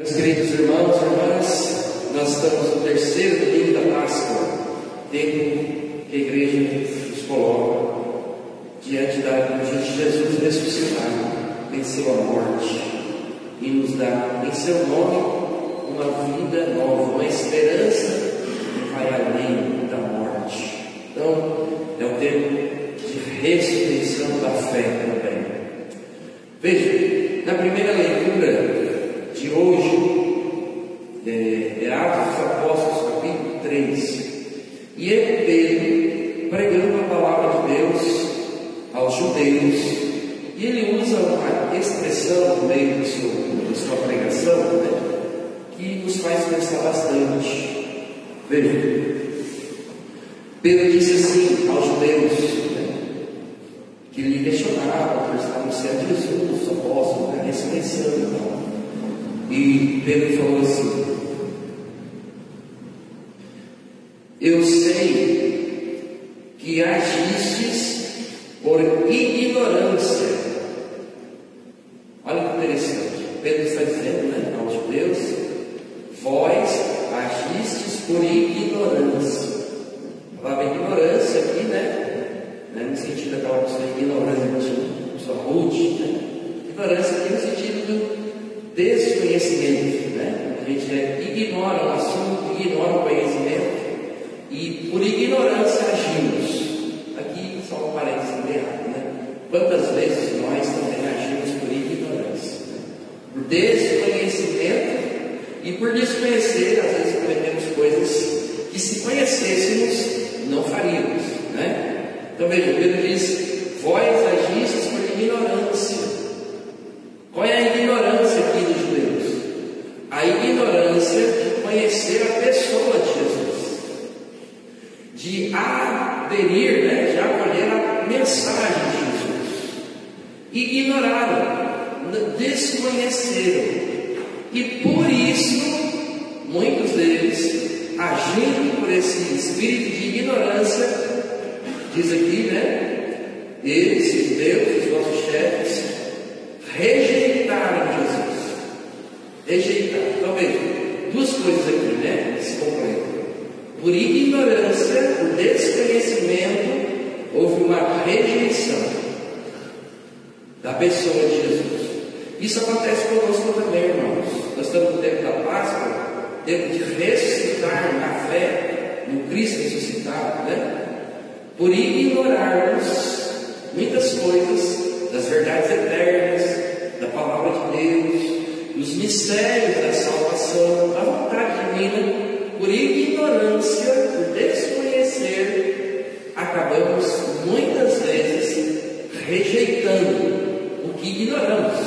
Meus queridos irmãos e irmãs, nós estamos no terceiro domingo da Páscoa, tempo que a igreja nos coloca diante, da, diante de Jesus ressuscitado, venceu a morte e nos dá em seu nome uma vida nova, uma esperança que vai além da morte. Então, é o tempo de ressurreição da fé também. Veja, na primeira leitura de hoje, é, é Atos dos Apóstolos, capítulo 3, e é Pedro pregando a palavra de Deus aos judeus, e ele usa uma expressão no meio da sua, da sua pregação, né, que nos faz pensar bastante. Veja, Pedro disse assim aos judeus, né, que lhe questionavam, que estavam sendo Jesus, os apóstolos, né, ressurreição e tal. E Pedro falou assim: Eu sei que agistes por ignorância. Olha que interessante. Pedro está dizendo né, aos judeus: Vós agistes por ignorância. A palavra ignorância aqui, né? né no sentido daquela pessoa ignorante, pessoa rude, né? Ignorância aqui no sentido do desconhecimento, né? A gente é, ignora o assunto, ignora o conhecimento e por ignorância agimos. Aqui só um parênteses errado, né? Quantas vezes nós também agimos por ignorância? Né? Por desconhecimento e por desconhecer, às vezes cometemos coisas que se conhecêssemos não faríamos, né? Então veja, Pedro diz: Vós agistes por ignorância. Qual é a ignorância aqui dos judeus? A ignorância de conhecer a pessoa de Jesus, de aderir, né, de acolher a mensagem de Jesus. Ignoraram, desconheceram. E por isso, muitos deles, agindo por esse espírito de ignorância, diz aqui, né? Eles, os judeus, os nossos chefes, rejeitaram Jesus. Rejeitaram. Então veja, duas coisas aqui, né? Se completam. Por ignorância, por desconhecimento, houve uma rejeição da pessoa de Jesus. Isso acontece conosco também, irmãos. Nós estamos no tempo da Páscoa, tempo de ressuscitar na fé no Cristo ressuscitado, né? Por ignorarmos muitas coisas das verdades eternas, da palavra de Deus, dos mistérios da salvação, da vontade divina, por ignorância, por desconhecer, acabamos muitas vezes rejeitando o que ignoramos.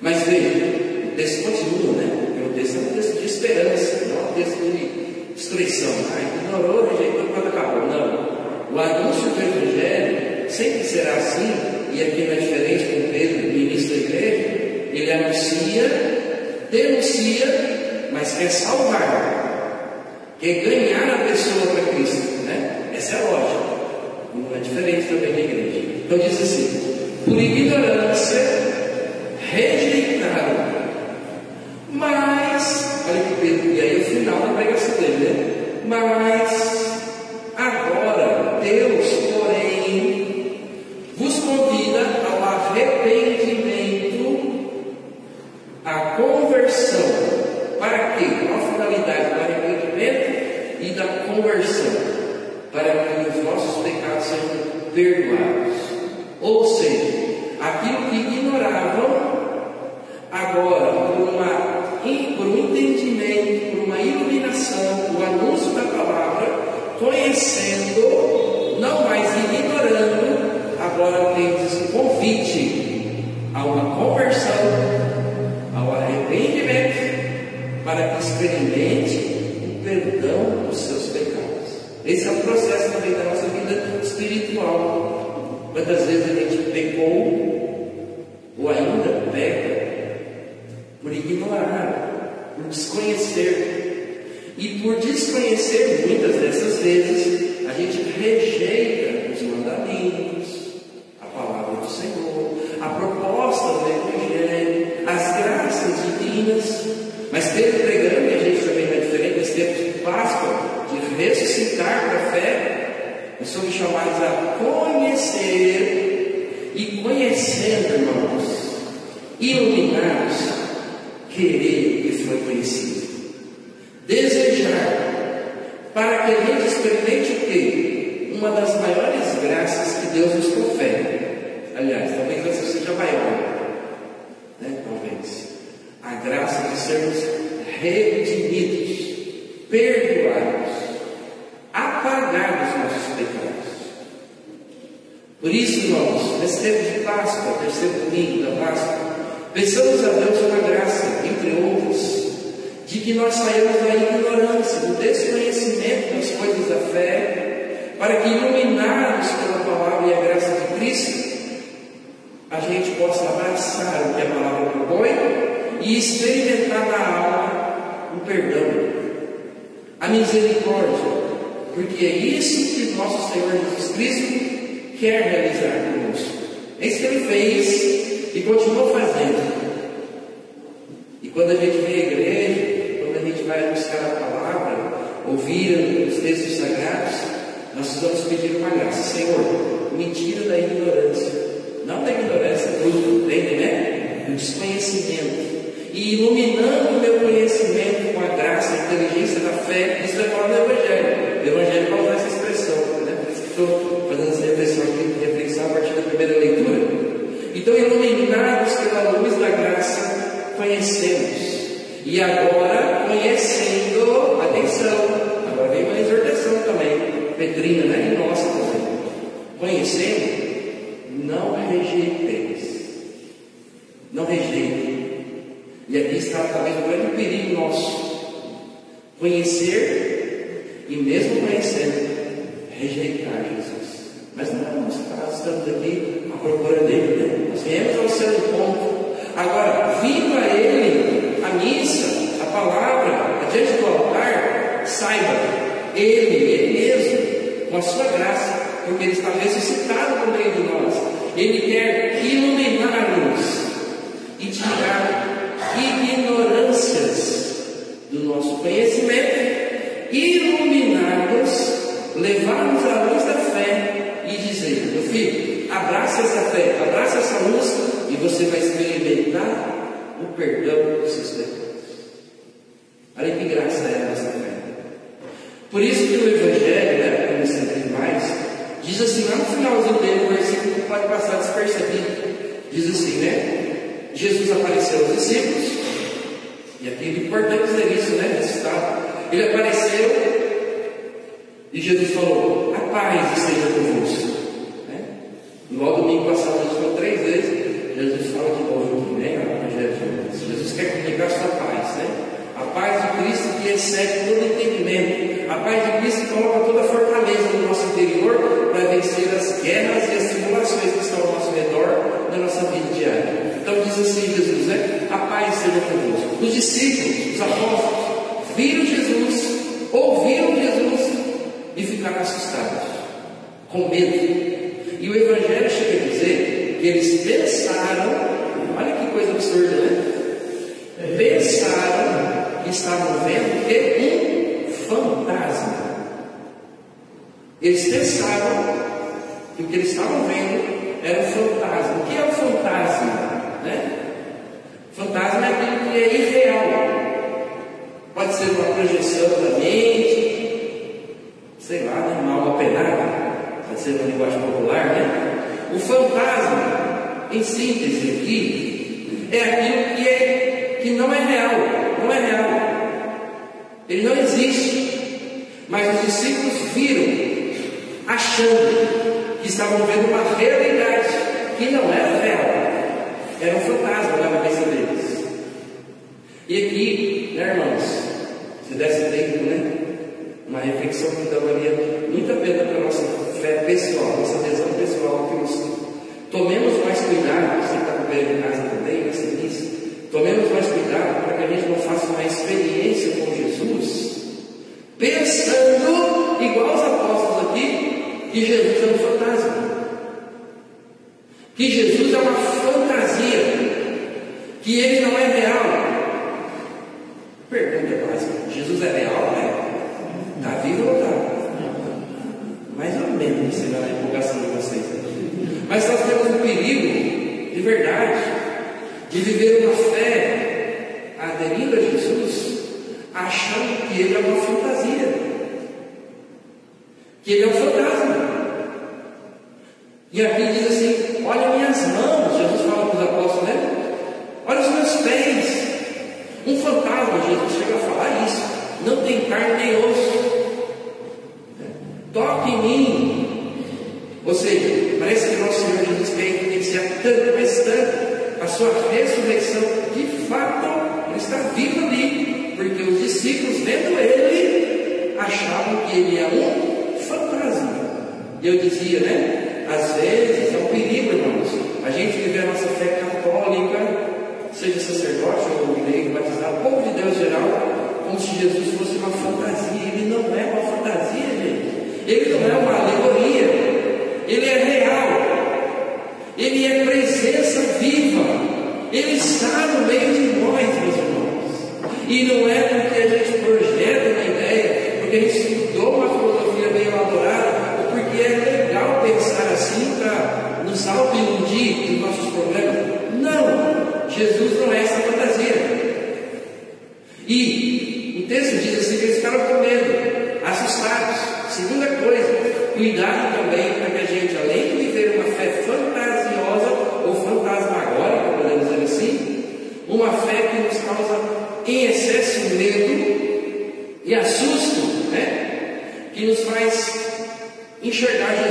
Mas veja, o texto continua, né? Texto é um texto de esperança, não é um texto de destruição. Ah, ignorou, rejeitou quando acabou. Não. O anúncio do Evangelho sempre será assim, e aqui não é diferente com Pedro, no início da igreja. Ele anuncia, denuncia, mas quer salvar, quer ganhar a pessoa para Cristo. Né? Essa é a lógica. Não é diferente também da igreja. Então diz assim: por ignorância, rejeitaram. Mas ignorando, agora tem um convite a uma conversão, ao arrependimento, para que experimente o perdão dos seus pecados. Esse é o processo também da nossa vida espiritual. Quantas vezes a gente pecou, ou ainda peca, por ignorar, por desconhecer. E por desconhecer muitas dessas vezes, a gente rejeita querer que foi conhecido. Desejar, para que a gente experimente o quê? Uma das maiores graças que Deus nos confere. Aliás, talvez essa seja maior. Né? Talvez. A graça de sermos redimidos, perdoados, apagados nossos pecados. Por isso, irmãos, nesse tempo de Páscoa, terceiro domingo da Páscoa, Peçamos a Deus uma graça, entre outras, de que nós saímos da ignorância, do desconhecimento das coisas da fé, para que, iluminados pela palavra e a graça de Cristo, a gente possa abraçar o que a palavra propõe e experimentar na alma o perdão, a misericórdia, porque é isso que nosso Senhor Jesus Cristo quer realizar conosco. É isso que ele fez e continua fazendo. E quando a gente vem à igreja, quando a gente vai buscar a palavra, ouvir os textos sagrados, nós precisamos pedir uma graça. Senhor, me tira da ignorância. Não da ignorância, do, entende, né? Do desconhecimento. E iluminando o meu conhecimento com a graça, a inteligência da fé, isso é falar do Evangelho. O Evangelho pode usar essa expressão, né? Por isso que partir da primeira leitura. Então, iluminados pela luz da graça, conhecemos. E agora, conhecendo, atenção, agora vem uma exortação também, Petrina, né? E nossa também. Conhecendo, não rejeiteis. Não rejeitem. E aqui está talvez o grande perigo nosso. Conhecer e mesmo conhecendo, rejeitar Jesus. Mas não é o nosso estamos aqui à procura dele, né? viemos ao seu encontro. Agora, viva Ele, a missa, a palavra, diante do altar, saiba, Ele, Ele mesmo, com a sua graça, porque Ele está ressuscitado no meio de nós. Ele quer iluminar-nos e tirar ignorâncias do nosso conhecimento, iluminar-nos, levar-nos à luz da fé e dizer: meu filho, Abraça essa fé, abraça essa luz e você vai experimentar o perdão dos seus pecados. Olha que graça é essa fé. Por isso que o Evangelho, né, como sempre mais, diz assim, lá no finalzinho dele, o versículo pode passar despercebido. Diz assim, né? Jesus apareceu aos discípulos, e aqui é importante dizer isso, né? Ele apareceu e Jesus falou: A paz esteja convosco. Domingo passado, gente falou três vezes, Jesus fala de novo aqui, né? Jesus quer comunicar a sua paz, né? A paz de Cristo que excede todo entendimento. A paz de Cristo que coloca toda a fortaleza no nosso interior para vencer as guerras e as tribulações que estão ao nosso redor na nossa vida diária. Então diz assim Jesus, né? A paz seja convosco. Os discípulos, os apóstolos, viram Jesus, ouviram Jesus e ficaram assustados, com medo. E o Evangelho chega a dizer que eles pensaram, olha que coisa absurda, né? Pensaram que estavam vendo que um fantasma. Eles pensavam que o que eles estavam vendo era um fantasma. O que é um fantasma? Né? Fantasma é aquilo que é irreal. Pode ser uma projeção da mente, sei lá, né? uma alma penada pode ser uma linguagem popular, né? O fantasma, em síntese aqui, é aquilo que, é, que não é real, não é real. Ele não existe. Mas os discípulos viram, achando que estavam vendo uma realidade que não era real. Era um fantasma na cabeça deles. E aqui, né, irmãos, se desse tempo, né? Uma reflexão que então valia muito pena para a nossa fé pessoal, nossa adesão pessoal a Cristo. Tomemos mais cuidado, você está com em casa também, vai ser. Tomemos mais cuidado para que a gente não faça uma experiência com Jesus, pensando, igual os apóstolos aqui, que Jesus é um fantasma. Que Jesus é uma fantasia, que ele não é real, Pergunta básica: Jesus é real, né? Está vivo ou está? Mais ou menos, sei lá, a empolgação de vocês. Mas nós temos um perigo, de verdade, de viver uma fé aderindo a Jesus, achando que ele é uma fantasia, que ele é um fantasma. E aqui diz assim: Olha minhas mãos, Jesus fala para os apóstolos, né? Olha os meus pés. Um fantasma, Jesus chega a falar isso. Não tem carne nem osso. Toque em mim. Ou seja, parece que nosso Senhor Jesus evidenciar tanto, mas tanto, a sua ressurreição. De fato, ele está vivo ali. Porque os discípulos, vendo ele, achavam que ele é um fantasma. E eu dizia, né? Às vezes é um perigo, irmãos. A gente viver a nossa fé católica seja sacerdote ou leigo, batizado, povo de Deus geral, como se Jesus fosse uma fantasia. Ele não é uma fantasia, gente. Ele não é uma alegoria. Ele é real. Ele é presença viva. Ele está no meio de nós, meus irmãos. E não é porque a gente projeta uma ideia, porque a gente estudou uma filosofia bem elaborada, ou porque é legal pensar assim para nos auto-iludir dos nossos problemas. Não! Jesus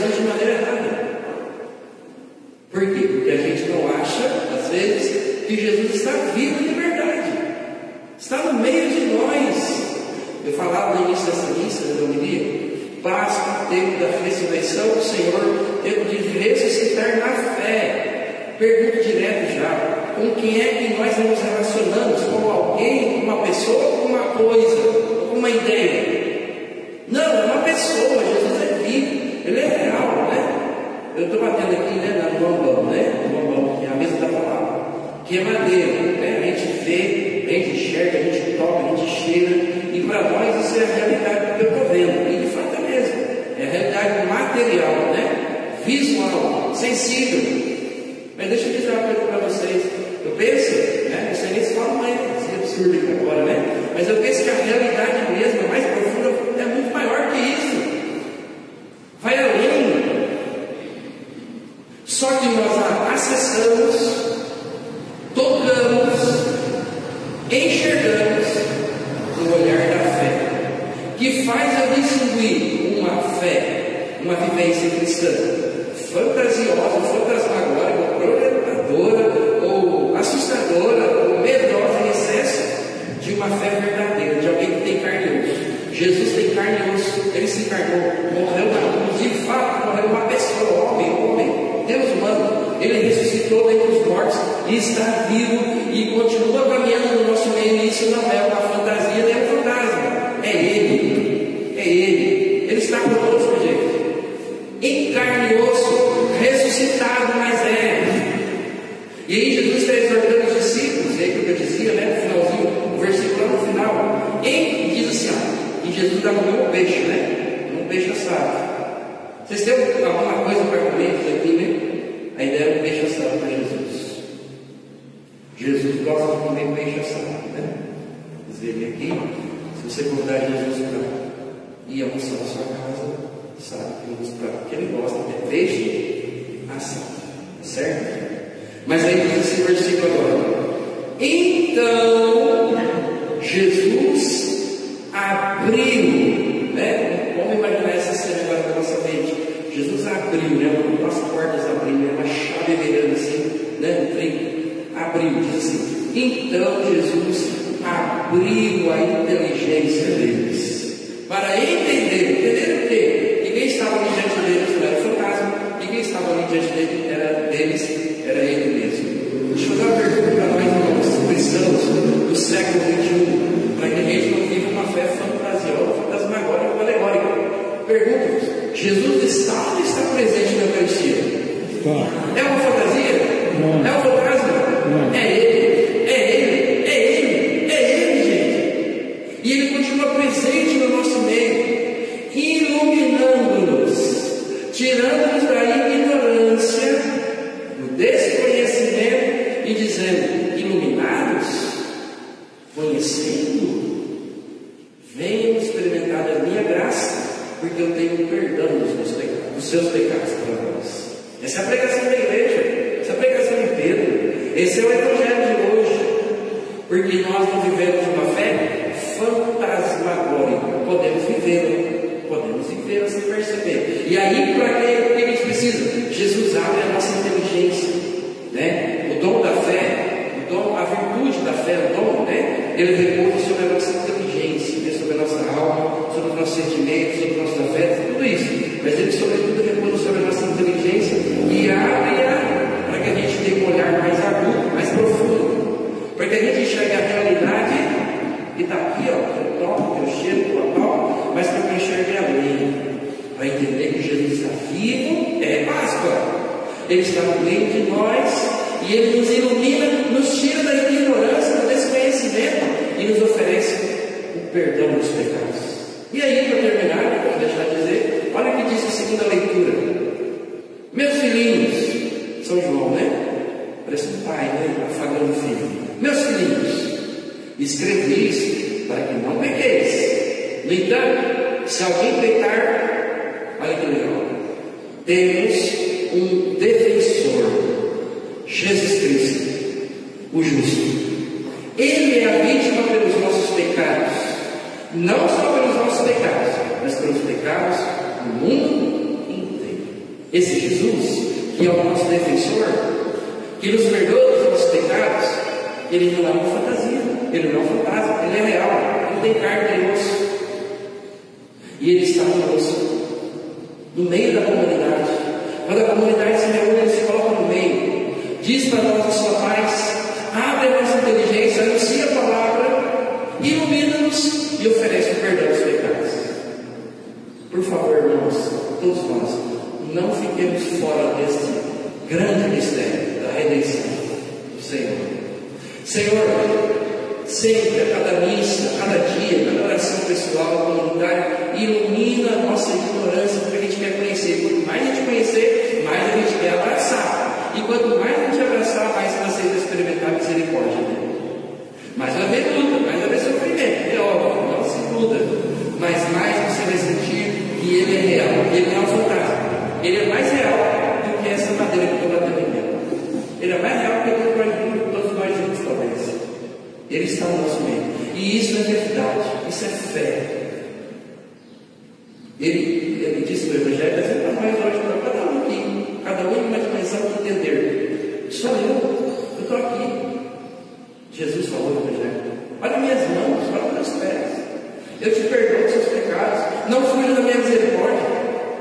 Jesus de maneira errada. Por quê? Porque a gente não acha, às vezes, que Jesus está vivo de verdade, está no meio de nós. Eu falava no início dessa missa, da homilia, o tempo da ressurreição do Senhor, tempo de ressuscitar na fé. Pergunto direto já: com quem é que nós nos relacionamos? Com alguém, com uma pessoa, com uma coisa, com uma ideia? Estou batendo aqui né, na mão, né? No mão, que é a mesa da palavra que é madeira. Né? A gente vê, a gente enxerga, a gente toca, a gente cheira, e para nós isso é a realidade que eu estou vendo. E de fato é mesmo. É a realidade material, né? visual, sensível. Mas deixa eu dizer uma coisa para vocês. Eu penso, né? não sei nem se fala mais esse absurdo aqui agora, né? Mas eu penso que a realidade mesmo, mais profunda, é muito maior que isso. Vai além. Só que nós a acessamos tocamos, enxergamos o olhar da fé, que faz eu distinguir uma fé, uma vivência cristã fantasiosa, fantasmagórica, projetadora, ou assustadora, ou medrosa em excesso, de uma fé verdadeira, de alguém que tem carne e osso. Jesus tem carne e osso, ele se encarnou, morreu na cruz, de fato, morreu uma pessoa, homem, homem, Deus humano, ele ressuscitou dentre os mortos e está vivo e continua caminhando no nosso meio. Isso não é uma fantasia nem um fantasma. É Ele. Jesus comer um peixe, né? Um peixe assado. Vocês têm alguma coisa para comer aqui, né? A ideia é um peixe assado para Jesus. Jesus gosta de comer peixe assado, né? Vocês verem aqui, se você convidar Jesus para ir almoçar na sua casa, sabe que um que ele gosta é peixe assado, certo? Mas aí diz esse versículo agora. Então, Jesus abriu, né? As portas abriu, né? Uma chave virando assim, né? Trem abriu, diz assim. Então Jesus abriu a inteligência deles para entender, entender o quê? Quem estava ali diante deles não era o fantasma, quem estava ali diante deles era, deles, era ele mesmo. Deixa eu fazer uma pergunta para nós, irmãos, cristãos do século XXI, para que a gente não viva uma fé fantasiosa, fantasmagórica alegórica. Pergunta-vos. Jesus ou não está presente na Eucaristia? É Ele repousa sobre a nossa inteligência, né? sobre a nossa alma, sobre os nossos sentimentos, sobre os nossos afetos, tudo isso. Mas ele, sobretudo, repousa sobre a nossa inteligência e abre-a para que a gente tenha um olhar mais agudo, mais profundo, para que a gente enxergue a realidade e daqui, ó, que eu toco, eu cheiro, eu toco, mas para que eu enxergue além, para entender que Jesus está vivo, é Páscoa. Ele está no meio de nós e Ele nos tira da ignorância, do desconhecimento e nos oferece o perdão dos pecados. E aí, para terminar, eu vou deixar de dizer, olha o que diz a segunda leitura. Meus filhinhos, São João, né? Parece um pai, né? Afagando o filho. Meus filhinhos, escrevi isso para que não pequeis. No entanto, se alguém pecar, olha que legal, temos um defensor, Jesus Cristo, o justo. Ele é a vítima pelos nossos pecados, não só pelos nossos pecados, mas pelos pecados do mundo inteiro. Esse Jesus, que é o nosso defensor, que nos perdoa dos nossos pecados, ele não é uma fantasia, ele não é um fantasma, ele é real, ele tem carne e osso. E ele está conosco, no meio da comunidade. Quando a comunidade se reúne, ele se coloca no meio. Diz para nós a sua paz, abre a nossa inteligência, anuncia a palavra, ilumina-nos e oferece o perdão dos pecados. Por favor, irmãos, todos nós, não fiquemos fora deste grande mistério da redenção do Senhor. Senhor, sempre, a cada missa, a cada dia, cada oração pessoal, comunitária, ilumina a nossa ignorância, porque a gente quer conhecer. Quanto mais a gente conhecer, mais a gente quer abraçar. E quanto mais a gente abraçar, mais você vai experimentar misericórdia dele. Mais vai haver luta, mais vai haver sofrimento, é óbvio, não se muda. Mas mais você vai sentir que ele é real, ele não é um fantasma. Ele é mais real do que essa madeira que eu batendo em mim. Ele é mais real do que todos nós, todos nós juntos, talvez. Ele está no nosso meio. E isso é verdade, isso é fé. Ele, ele disse no Evangelho, está dizendo para nós hoje, para cada um aqui, cada um vai começar a entender. Sou eu, eu estou aqui. Jesus falou no Evangelho. Olha minhas mãos, olha meus pés. Eu te perdoo os seus pecados. Não fuja da minha misericórdia.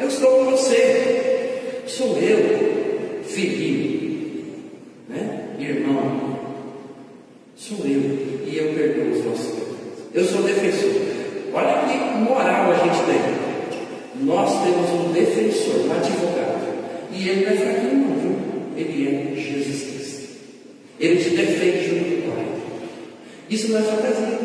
Eu estou com você. Sou eu, filhinho, né? irmão. Sou eu e eu perdoo os nossos pecados. Eu sou defensor. Olha que moral a gente tem. Nós temos um defensor, um advogado. E ele não é fraquinho, não, viu? Ele é Jesus Cristo. Ele te defende junto com o Pai. Isso não é fantasia.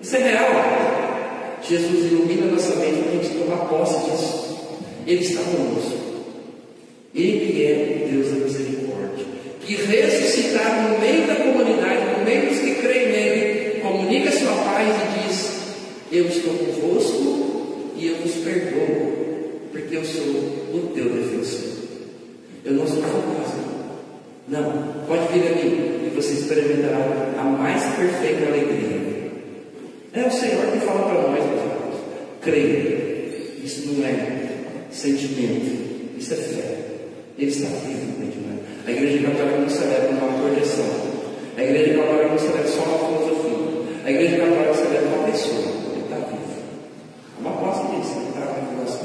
Isso é real. Jesus ilumina nossa mente para a gente tomar posse disso. Ele está conosco. Ele é Deus da misericórdia. Que ressuscitar no meio da comunidade, no meio dos que creem nele, comunica sua paz e diz: Eu estou convosco e eu vos perdoo, porque eu sou o teu defensor. Eu não sou fantasma. Não, pode vir a mim e você experimentará a mais perfeita alegria. É o Senhor que fala para nós, meus irmãos. Creia. Isso não é sentimento, isso é fé. Ele está vivo dentro. A igreja católica não celebra uma projeção. A igreja católica não celebra só uma filosofia. A igreja católica celebra uma pessoa. Ele está vivo. Uma posse disso, ele está vivo no nosso.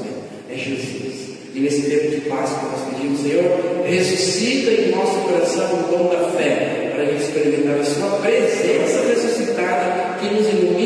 É Jesus. E nesse tempo de Páscoa nós pedimos, Senhor, ressuscita em coração o dom da fé, para experimentar a sua presença ressuscitada que nos ilumina